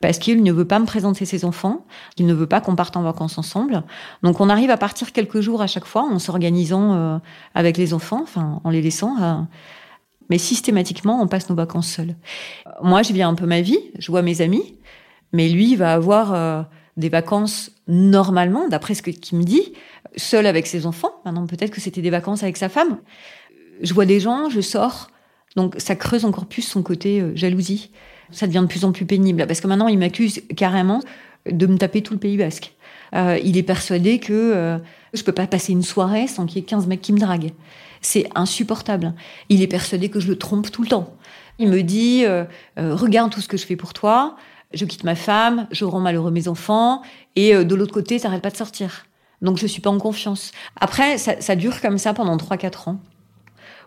parce qu'il ne veut pas me présenter ses enfants, il ne veut pas qu'on parte en vacances ensemble. Donc on arrive à partir quelques jours à chaque fois en s'organisant euh, avec les enfants, enfin en les laissant. euh, mais systématiquement, on passe nos vacances seuls. Moi, je vis un peu ma vie, je vois mes amis, mais lui va avoir euh, des vacances normalement, d'après ce qu'il me dit, seul avec ses enfants. Maintenant, peut-être que c'était des vacances avec sa femme. Je vois des gens, je sors, donc ça creuse encore plus son côté euh, jalousie. Ça devient de plus en plus pénible, parce que maintenant, il m'accuse carrément de me taper tout le Pays Basque. Euh, il est persuadé que euh, je peux pas passer une soirée sans qu'il y ait 15 mecs qui me draguent. C'est insupportable. Il est persuadé que je le trompe tout le temps. Il me dit euh, euh, regarde tout ce que je fais pour toi. Je quitte ma femme, je rends malheureux mes enfants, et euh, de l'autre côté, t'arrêtes pas de sortir. Donc je suis pas en confiance. Après, ça, ça dure comme ça pendant 3-4 ans,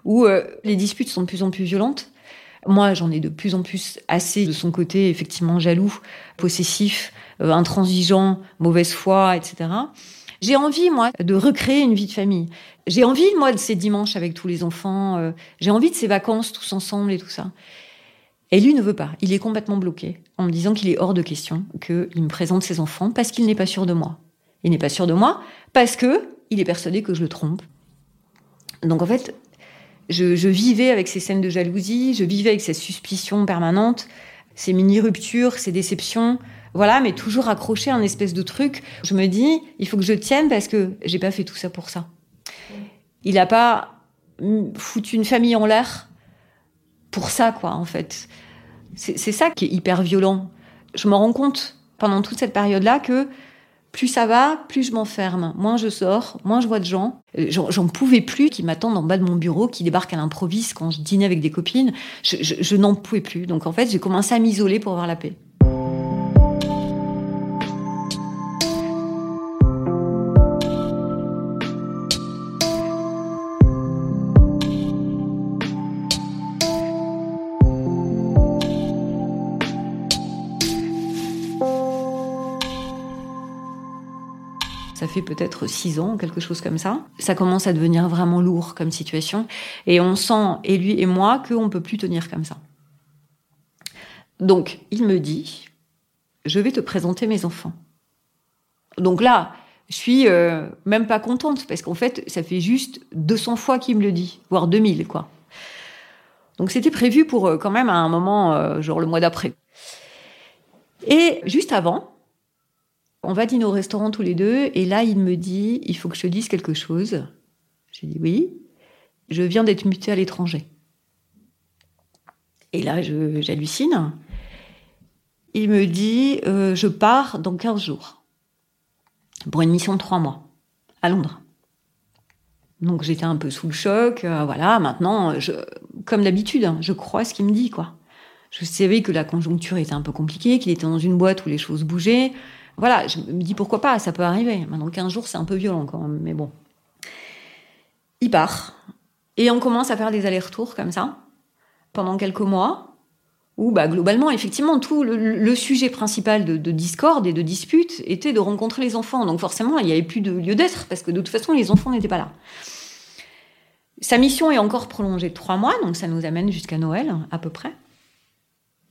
où euh, les disputes sont de plus en plus violentes. Moi, j'en ai de plus en plus assez de son côté, effectivement, jaloux, possessif, euh, intransigeant, mauvaise foi, etc. J'ai envie, moi, de recréer une vie de famille. J'ai envie, moi, de ces dimanches avec tous les enfants. euh, J'ai envie de ces vacances tous ensemble et tout ça. Et lui ne veut pas. Il est complètement bloqué en me disant qu'il est hors de question qu'il me présente ses enfants parce qu'il n'est pas sûr de moi. Il n'est pas sûr de moi parce que il est persuadé que je le trompe. Donc en fait, je, vivais avec ces scènes de jalousie, je vivais avec cette suspicion permanente. ces mini-ruptures, ces déceptions. Voilà, mais toujours accroché à un espèce de truc. Je me dis, il faut que je tienne parce que j'ai pas fait tout ça pour ça. Il a pas foutu une famille en l'air pour ça, quoi, en fait. C'est ça qui est hyper violent. Je me rends compte pendant toute cette période-là que plus ça va, plus je m'enferme. Moins je sors, moins je vois de gens. Euh, j'en pouvais plus qui m'attendent en bas de mon bureau, qui débarquent à l'improviste quand je dînais avec des copines. Je, je n'en pouvais plus. Donc en fait, j'ai commencé à m'isoler pour avoir la paix. Fait peut-être six ans, quelque chose comme ça. Ça commence à devenir vraiment lourd comme situation. Et on sent, et lui et moi, qu'on ne peut plus tenir comme ça. Donc, il me dit, je vais te présenter mes enfants. Donc là, je suis euh, même pas contente, parce qu'en fait, ça fait juste 200 fois qu'il me le dit, voire 2000, quoi. Donc c'était prévu pour euh, quand même à un moment, euh, genre le mois d'après. Et juste avant, on va dîner au restaurant tous les deux, et là, il me dit, il faut que je te dise quelque chose. J'ai dit oui. Je viens d'être mutée à l'étranger. Et là, j'hallucine. Il me dit, euh, je pars dans 15 jours. Pour une mission de 3 mois. À Londres. Donc j'étais un peu sous le choc. Euh, voilà, maintenant, comme d'habitude, hein, je crois ce qu'il me dit, quoi. Je savais que la conjoncture était un peu compliquée, qu'il était dans une boîte où les choses bougeaient voilà, je me dis pourquoi pas, ça peut arriver. Maintenant, 15 jours, c'est un peu violent quand même, mais bon. Il part. Et on commence à faire des allers-retours comme ça, pendant quelques mois, où bah, globalement, effectivement, tout le, sujet principal de, de, discorde et de dispute était de rencontrer les enfants. Donc forcément, il n'y avait plus de lieu d'être, parce que de toute façon, les enfants n'étaient pas là. Sa mission est encore prolongée de trois mois, donc ça nous amène jusqu'à Noël, à peu près.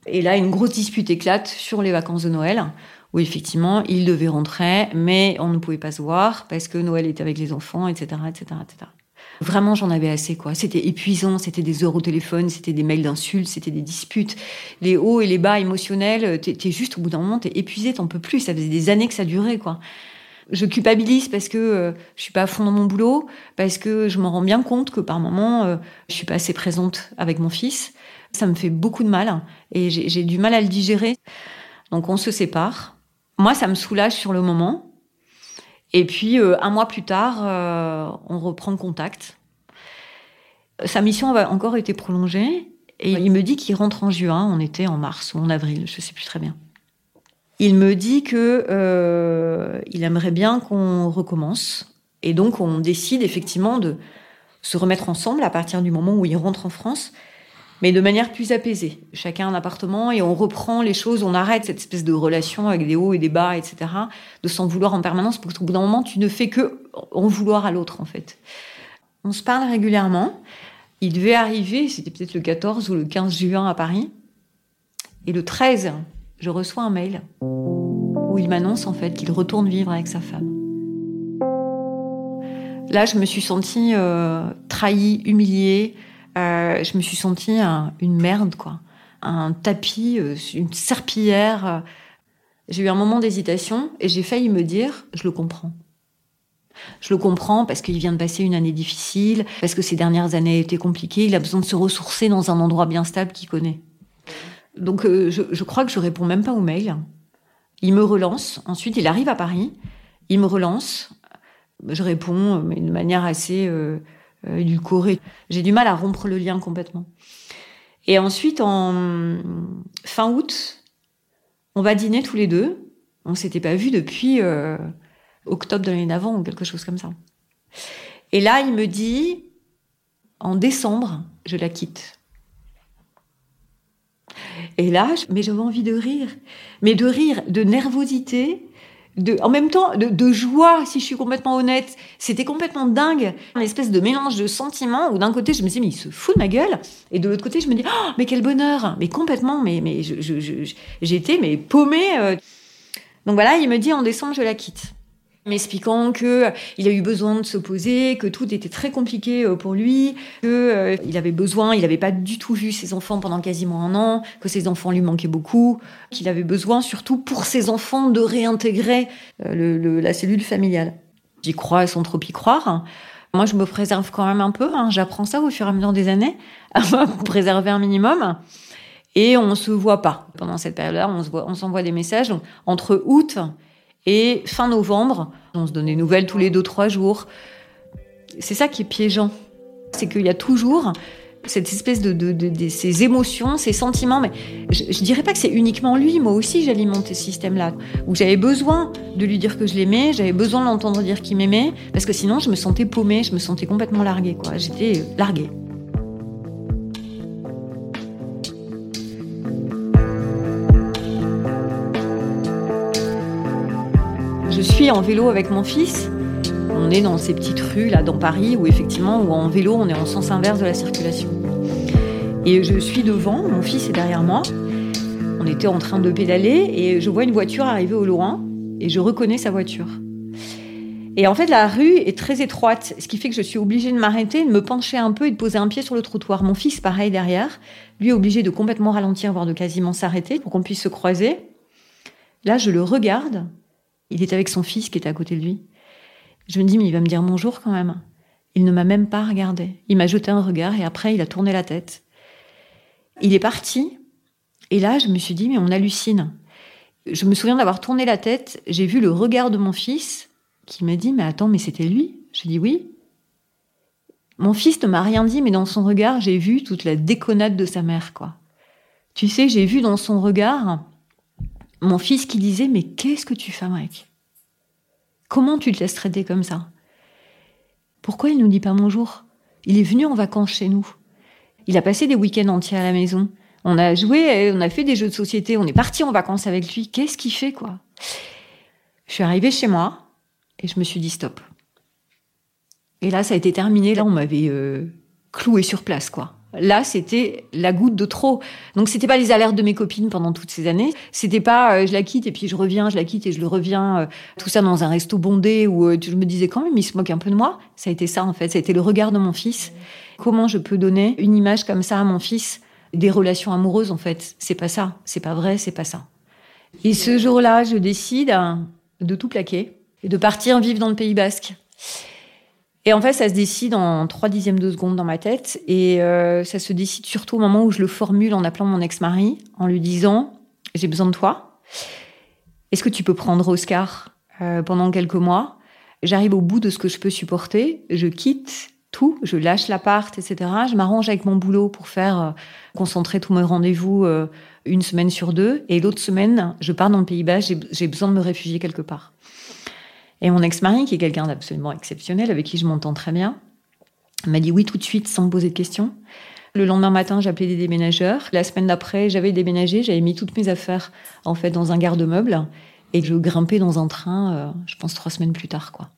Et là, une grosse dispute éclate sur les vacances de Noël, où effectivement, il devait rentrer, mais on ne pouvait pas se voir parce que Noël était avec les enfants, etc., etc., etc. Vraiment, j'en avais assez, quoi. C'était épuisant, c'était des heures au téléphone, c'était des mails d'insultes, c'était des disputes, les hauts et les bas émotionnels. T'es juste, au bout d'un moment, t'es épuisé, t'en peux plus. Ça faisait des années que ça durait, quoi. Je culpabilise parce que euh, je suis pas à fond dans mon boulot, parce que je me rends bien compte que par moment, euh, je suis pas assez présente avec mon fils. Ça me fait beaucoup de mal et j'ai du mal à le digérer. Donc on se sépare. Moi, ça me soulage sur le moment. Et puis, euh, un mois plus tard, euh, on reprend contact. Sa mission a encore été prolongée. Et il me dit qu'il rentre en juin. On était en mars ou en avril, je ne sais plus très bien. Il me dit que euh, il aimerait bien qu'on recommence. Et donc, on décide effectivement de se remettre ensemble à partir du moment où il rentre en France mais de manière plus apaisée. Chacun un appartement et on reprend les choses, on arrête cette espèce de relation avec des hauts et des bas, etc., de s'en vouloir en permanence, parce qu'au bout d'un moment, tu ne fais que en vouloir à l'autre, en fait. On se parle régulièrement. Il devait arriver, c'était peut-être le 14 ou le 15 juin à Paris. Et le 13, je reçois un mail où il m'annonce en fait qu'il retourne vivre avec sa femme. Là, je me suis sentie euh, trahie, humiliée, euh, je me suis sentie une merde, quoi. Un tapis, euh, une serpillière. Euh. J'ai eu un moment d'hésitation et j'ai failli me dire, je le comprends. Je le comprends parce qu'il vient de passer une année difficile, parce que ces dernières années étaient compliquées, il a besoin de se ressourcer dans un endroit bien stable qu'il connaît. Donc je, je, crois que je réponds même pas au mail. Il me relance, ensuite il arrive à Paris, il me relance, je réponds mais de manière assez du Corée. J'ai du mal à rompre le lien complètement. Et ensuite, en fin août, on va dîner tous les deux. On s'était pas vus depuis euh, octobre de l'année d'avant ou quelque chose comme ça. Et là, il me dit, en décembre, je la quitte. Et là, mais j'avais envie de rire, mais de rire, de nervosité, en même temps, de, joie, si je suis complètement honnête. C'était complètement dingue. Un espèce de mélange de sentiments où d'un côté, je me disais, mais il se fout de ma gueule. Et de l'autre côté, je me dis, oh, mais quel bonheur. Mais complètement, mais, mais j'étais, mais paumée. Euh. Donc voilà, il me dit, en décembre, je la quitte. M'expliquant que il a eu besoin de se poser, que tout était très compliqué euh, pour lui, que euh, il avait besoin, il n'avait pas du tout vu ses enfants pendant quasiment un an, que ses enfants lui manquaient beaucoup, qu'il avait besoin surtout pour ses enfants de réintégrer la cellule familiale. J'y crois sans trop y croire. Moi, je me préserve quand même un peu. Hein. J'apprends ça au fur et à mesure des années, (laughs) à préserver un minimum. Et on se voit pas pendant cette période-là. On se voit, on s'envoie des messages entre août et fin novembre. On se donne des nouvelles tous les deux trois jours. C'est ça qui est piégeant, c'est qu'il y a toujours cette espèce de, ces émotions, ces sentiments. Mais je, je dirais pas que c'est uniquement lui. Moi aussi, j'alimentais ce système-là où j'avais besoin de lui dire que je l'aimais, j'avais besoin de l'entendre dire qu'il m'aimait, parce que sinon, je me sentais paumée, je me sentais complètement larguée. J'étais larguée. Je suis en vélo avec mon fils on est dans ces petites rues là dans Paris où effectivement où en vélo on est en sens inverse de la circulation. Et je suis devant, mon fils est derrière moi. On était en train de pédaler et je vois une voiture arriver au loin et je reconnais sa voiture. Et en fait, la rue est très étroite, ce qui fait que je suis obligée de m'arrêter, de me pencher un peu et de poser un pied sur le trottoir. Mon fils, pareil derrière, lui est obligé de complètement ralentir, voire de quasiment s'arrêter pour qu'on puisse se croiser. Là, je le regarde. Il est avec son fils qui est à côté de lui. Je me dis, mais il va me dire bonjour quand même. Il ne m'a même pas regardé. Il m'a jeté un regard et après, il a tourné la tête. Il est parti. Et là, je me suis dit, mais on hallucine. Je me souviens d'avoir tourné la tête. J'ai vu le regard de mon fils qui m'a dit, mais attends, mais c'était lui? J'ai dit oui. Mon fils ne m'a rien dit, mais dans son regard, j'ai vu toute la déconnade de sa mère, quoi. Tu sais, j'ai vu dans son regard mon fils qui disait, mais qu'est-ce que tu fais, mec Comment tu te laisses traiter comme ça? Pourquoi il nous dit pas bonjour? Il est venu en vacances chez nous. Il a passé des week-ends entiers à la maison. On a joué, on a fait des jeux de société, on est parti en vacances avec lui. Qu'est-ce qu'il fait, quoi? Je suis arrivée chez moi et je me suis dit stop. Et là, ça a été terminé. Là, on m'avait euh, cloué sur place, quoi. Là, c'était la goutte de trop. Donc, c'était pas les alertes de mes copines pendant toutes ces années. C'était pas euh, je la quitte et puis je reviens, je la quitte et je le reviens. Euh, tout ça dans un resto bondé où euh, je me disais quand même, il se moque un peu de moi. Ça a été ça en fait. Ça a été le regard de mon fils. Comment je peux donner une image comme ça à mon fils des relations amoureuses en fait? C'est pas ça. C'est pas vrai. C'est pas ça. Et ce jour-là, je décide de tout plaquer et de partir vivre dans le Pays Basque. Et en fait, ça se décide en trois dixièmes de seconde dans ma tête. Et euh, ça se décide surtout au moment où je le formule en appelant mon ex-mari, en lui disant J'ai besoin de toi. Est-ce que tu peux prendre Oscar euh, pendant quelques mois? J'arrive au bout de ce que je peux supporter. Je quitte tout. Je lâche l'appart, etc. Je m'arrange avec mon boulot pour faire euh, concentrer tous mes rendez-vous euh, une semaine sur deux. Et l'autre semaine, je pars dans le Pays Bas. J'ai besoin de me réfugier quelque part. Et mon ex-mari, qui est quelqu'un d'absolument exceptionnel, avec qui je m'entends très bien, m'a dit oui tout de suite, sans me poser de questions. Le lendemain matin, j'appelais des déménageurs. La semaine d'après, j'avais déménagé, j'avais mis toutes mes affaires en fait dans un garde-meuble et je grimpais dans un train, euh, je pense trois semaines plus tard, quoi.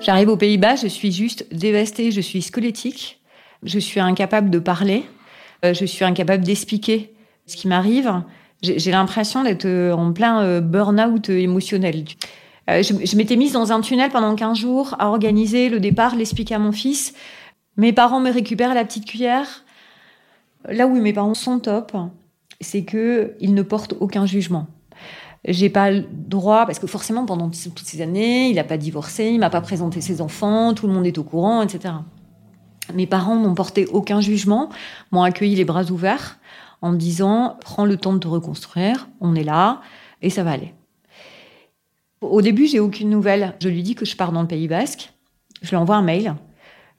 J'arrive aux Pays-Bas, je suis juste dévastée, je suis squelettique, je suis incapable de parler, euh, je suis incapable d'expliquer ce qui m'arrive. J'ai l'impression d'être euh, en plein burn-out émotionnel. Euh, je, m'étais mise dans un tunnel pendant 15 jours à organiser le départ, l'expliquer à mon fils. Mes parents me récupèrent la petite cuillère. Là où mes parents sont top, c'est que ils ne portent aucun jugement. J'ai pas le droit parce que forcément pendant toutes ces années, il n'a pas divorcé, il m'a pas présenté ses enfants, tout le monde est au courant, etc. Mes parents n'ont porté aucun jugement, m'ont accueilli les bras ouverts en me disant prends le temps de te reconstruire, on est là et ça va aller. Au début, j'ai aucune nouvelle. Je lui dis que je pars dans le Pays Basque. Je lui envoie un mail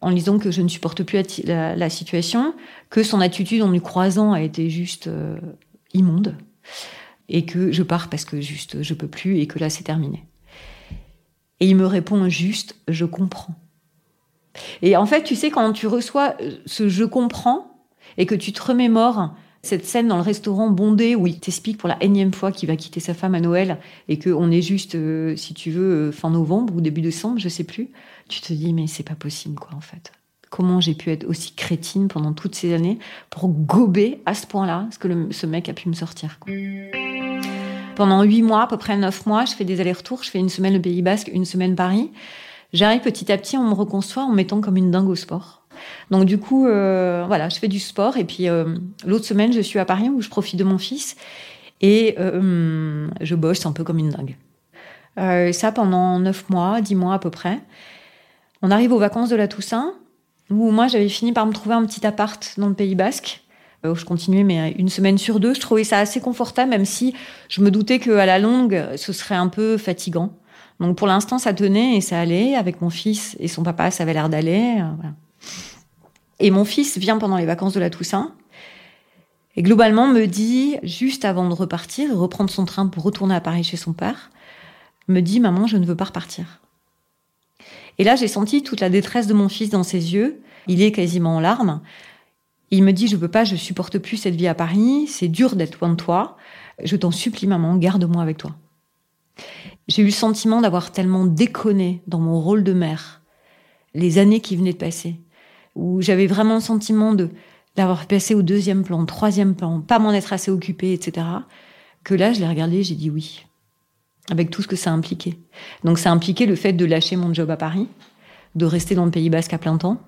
en disant que je ne supporte plus la, situation, que son attitude en nous croisant a été juste euh, immonde, et que je pars parce que juste je peux plus et que là c'est terminé. Et il me répond juste je comprends. Et en fait, tu sais, quand tu reçois ce je comprends et que tu te remémores cette scène dans le restaurant bondé où il t'explique pour la énième fois qu'il va quitter sa femme à Noël et qu'on est juste, euh, si tu veux, euh, fin novembre ou début décembre, je sais plus, tu te dis mais c'est pas possible quoi en fait. Comment j'ai pu être aussi crétine pendant toutes ces années pour gober à ce point-là ce que ce mec a pu me sortir. Pendant huit mois, à peu près neuf mois, je fais des allers-retours. Je fais une semaine au Pays Basque, une semaine Paris. J'arrive petit à petit, on me reconstruit en mettant comme une dingue au sport. Donc du coup, euh, voilà, je fais du sport. Et puis euh, l'autre semaine, je suis à Paris où je profite de mon fils. Et euh, je bosse un peu comme une dingue. Ça pendant neuf mois, dix mois à peu près. On arrive aux vacances de la Toussaint, où moi j'avais fini par me trouver un petit appart dans le Pays Basque. Où je continuais, mais une semaine sur deux, je trouvais ça assez confortable, même si je me doutais qu'à la longue, ce serait un peu fatigant. Donc pour l'instant, ça tenait et ça allait. Avec mon fils et son papa, ça avait l'air d'aller. Voilà. Et mon fils vient pendant les vacances de la Toussaint. Et globalement, me dit, juste avant de repartir, reprendre son train pour retourner à Paris chez son père, me dit, maman, je ne veux pas repartir. Et là, j'ai senti toute la détresse de mon fils dans ses yeux. Il est quasiment en larmes. Il me dit, je veux pas, je supporte plus cette vie à Paris. C'est dur d'être loin de toi. Je t'en supplie, maman, garde-moi avec toi. J'ai eu le sentiment d'avoir tellement déconné dans mon rôle de mère les années qui venaient de passer, où j'avais vraiment le sentiment de d'avoir passé au deuxième plan, troisième plan, pas m'en être assez occupée, etc. Que là, je l'ai regardé, j'ai dit oui, avec tout ce que ça impliquait. Donc ça impliquait le fait de lâcher mon job à Paris, de rester dans le Pays Basque à plein temps,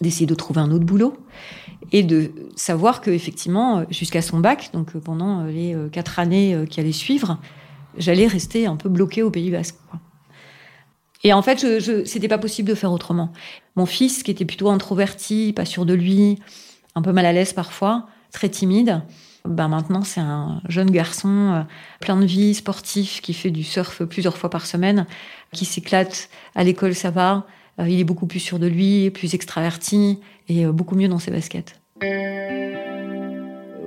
d'essayer de trouver un autre boulot et de savoir que effectivement jusqu'à son bac, donc pendant les quatre années qui allaient suivre, j'allais rester un peu bloquée au Pays Basque. Quoi. Et en fait, je, je c'était pas possible de faire autrement. Mon fils, qui était plutôt introverti, pas sûr de lui, un peu mal à l'aise parfois, très timide, ben maintenant c'est un jeune garçon euh, plein de vie, sportif, qui fait du surf plusieurs fois par semaine, qui s'éclate à l'école, ça va. Euh, il est beaucoup plus sûr de lui, plus extraverti et euh, beaucoup mieux dans ses baskets.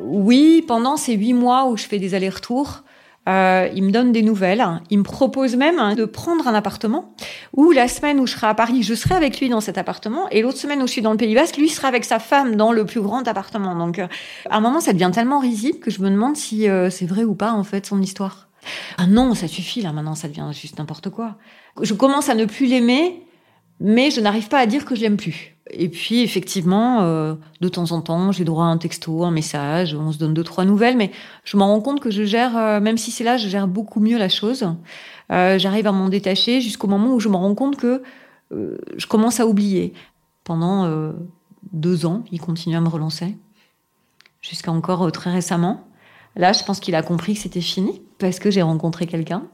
Oui, pendant ces huit mois où je fais des allers-retours, euh, il me donne des nouvelles. Il me propose même hein, de prendre un appartement où la semaine où je serai à Paris, je serai avec lui dans cet appartement et l'autre semaine où je suis dans le Pays Basque, lui sera avec sa femme dans le plus grand appartement. Donc, euh, à un moment, ça devient tellement risible que je me demande si euh, c'est vrai ou pas en fait son histoire. Ah non, ça suffit là. Maintenant, ça devient juste n'importe quoi. Je commence à ne plus l'aimer, mais je n'arrive pas à dire que je l'aime plus. Et puis effectivement, euh, de temps en temps, j'ai droit à un texto, un message, on se donne deux trois nouvelles, mais je m'en rends compte que je gère, euh, même si c'est là, je gère beaucoup mieux la chose. Euh, J'arrive à m'en détacher jusqu'au moment où je me rends compte que euh, je commence à oublier. Pendant euh, deux ans, il continue à me relancer, jusqu'à encore très récemment. Là, je pense qu'il a compris que c'était fini parce que j'ai rencontré quelqu'un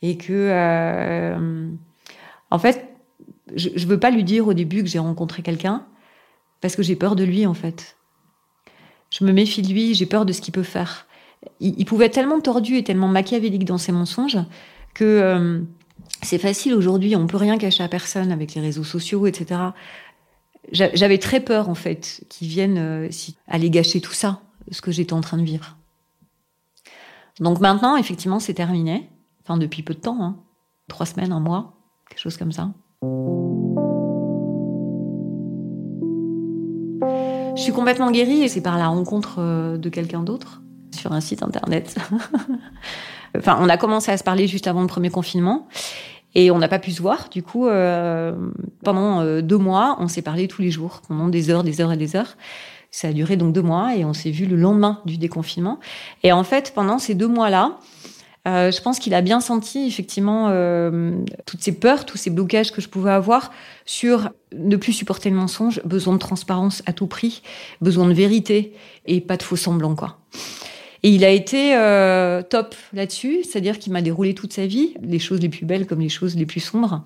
et que, en fait, je, je veux pas lui dire au début que j'ai rencontré quelqu'un parce que j'ai peur de lui en fait. Je me méfie de lui, j'ai peur de ce qu'il peut faire. Il, pouvait être tellement tordu et tellement machiavélique dans ses mensonges que euh, c'est facile aujourd'hui, on peut rien cacher à personne avec les réseaux sociaux, etc. J'avais très peur en fait qu'il vienne euh, aller gâcher tout ça, ce que j'étais en train de vivre. Donc maintenant, effectivement, c'est terminé. Enfin, depuis peu de temps, hein. trois semaines, un mois, quelque chose comme ça. Je suis complètement guérie et c'est par la rencontre euh, de quelqu'un d'autre sur un site internet. (laughs) enfin, on a commencé à se parler juste avant le premier confinement et on n'a pas pu se voir. Du coup, euh, pendant euh, deux mois, on s'est parlé tous les jours, pendant des heures, des heures et des heures. Ça a duré donc deux mois et on s'est vu le lendemain du déconfinement. Et en fait, pendant ces deux mois-là, euh, je pense qu'il a bien senti effectivement euh, toutes ces peurs, tous ces blocages que je pouvais avoir sur ne plus supporter le mensonge, besoin de transparence à tout prix, besoin de vérité et pas de faux semblants quoi. Et il a été euh, top là-dessus, c'est-à-dire qu'il m'a déroulé toute sa vie, les choses les plus belles comme les choses les plus sombres.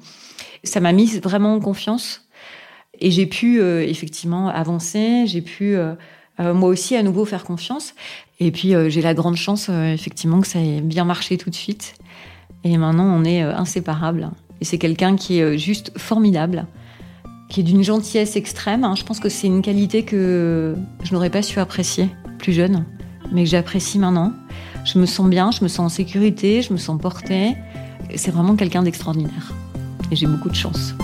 Ça m'a mis vraiment en confiance et j'ai pu euh, effectivement avancer, j'ai pu euh, moi aussi à nouveau faire confiance. Et puis euh, j'ai la grande chance, euh, effectivement, que ça ait bien marché tout de suite. Et maintenant, on est euh, inséparables. Et c'est quelqu'un qui est juste formidable, qui est d'une gentillesse extrême. Hein. Je pense que c'est une qualité que je n'aurais pas su apprécier plus jeune, mais que j'apprécie maintenant. Je me sens bien, je me sens en sécurité, je me sens portée. C'est vraiment quelqu'un d'extraordinaire. Et j'ai beaucoup de chance.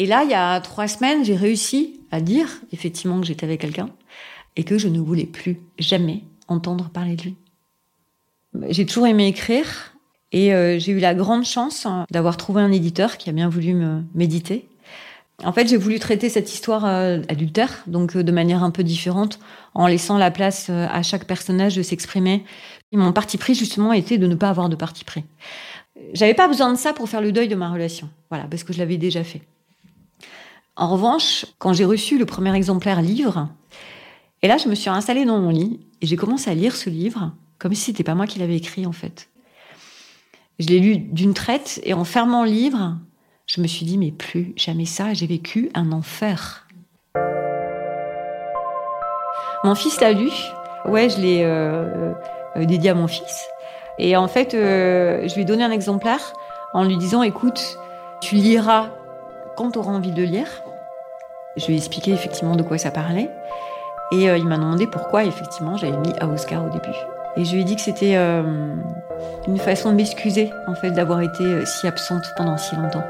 Et là, il y a trois semaines, j'ai réussi à dire effectivement que j'étais avec quelqu'un et que je ne voulais plus jamais entendre parler de lui. J'ai toujours aimé écrire Et euh, j'ai eu la grande chance hein, d'avoir trouvé un éditeur qui a bien voulu me méditer. En fait, j'ai voulu traiter cette histoire euh, adultère, donc euh, de manière un peu différente, en laissant la place à chaque personnage de s'exprimer. Mon parti pris, justement, était de ne pas avoir de parti pris. J'avais pas besoin de ça pour faire le deuil de ma relation. Voilà, parce que je l'avais déjà fait. En revanche, quand j'ai reçu le premier exemplaire livre, et là, je me suis installée dans mon lit et j'ai commencé à lire ce livre comme si c'était pas moi qui l'avais écrit, en fait. Je l'ai lu d'une traite et en fermant le livre, je me suis dit, mais plus jamais ça, j'ai vécu un enfer. Mon fils l'a lu. Ouais, je l'ai euh, euh, dédié à mon fils. Et en fait, euh, je lui ai donné un exemplaire en lui disant, écoute, tu liras quand tu auras envie de lire. Je lui ai expliqué effectivement de quoi ça parlait. Et il m'a demandé pourquoi, effectivement, j'avais mis à Oscar au début. Et je lui ai dit que c'était euh, une façon de m'excuser, en fait, d'avoir été euh, si absente pendant si longtemps.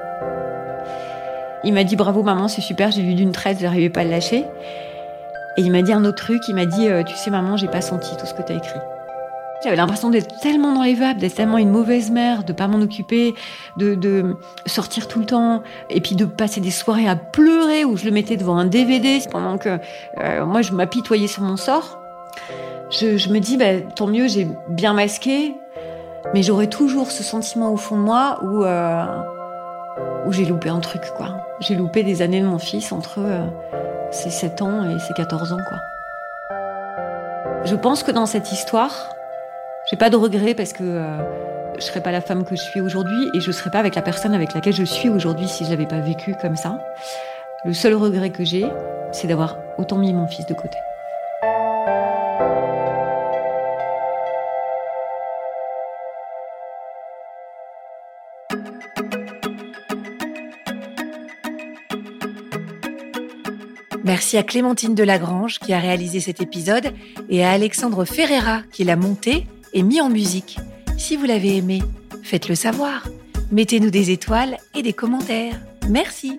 Il m'a dit bravo maman, c'est super, j'ai lu d'une traite, je n'arrivais pas à le lâcher. Et il m'a dit un autre truc, il m'a dit euh, tu sais maman, j'ai pas senti tout ce que tu as écrit. J'avais l'impression d'être tellement dans les vapes, d'être tellement une mauvaise mère, de pas m'en occuper, de, de, sortir tout le temps, et puis de passer des soirées à pleurer où je le mettais devant un DVD pendant que moi je m'apitoyais sur mon sort je, me dis, bah, tant mieux, j'ai bien masqué, mais j'aurais toujours ce sentiment au fond de moi où, euh, où j'ai loupé un truc, quoi. J'ai loupé des années de mon fils entre euh, ses 7 ans et ses 14 ans, quoi. Je pense que dans cette histoire, j'ai pas de regrets parce que euh, je serais pas la femme que je suis aujourd'hui et je serais pas avec la personne avec laquelle je suis aujourd'hui si je l'avais pas vécu comme ça. Le seul regret que j'ai, c'est d'avoir autant mis mon fils de côté. Merci à Clémentine Delagrange qui a réalisé cet épisode et à Alexandre Ferreira qui l'a monté et mis en musique. Si vous l'avez aimé, faites-le savoir. Mettez-nous des étoiles et des commentaires. Merci.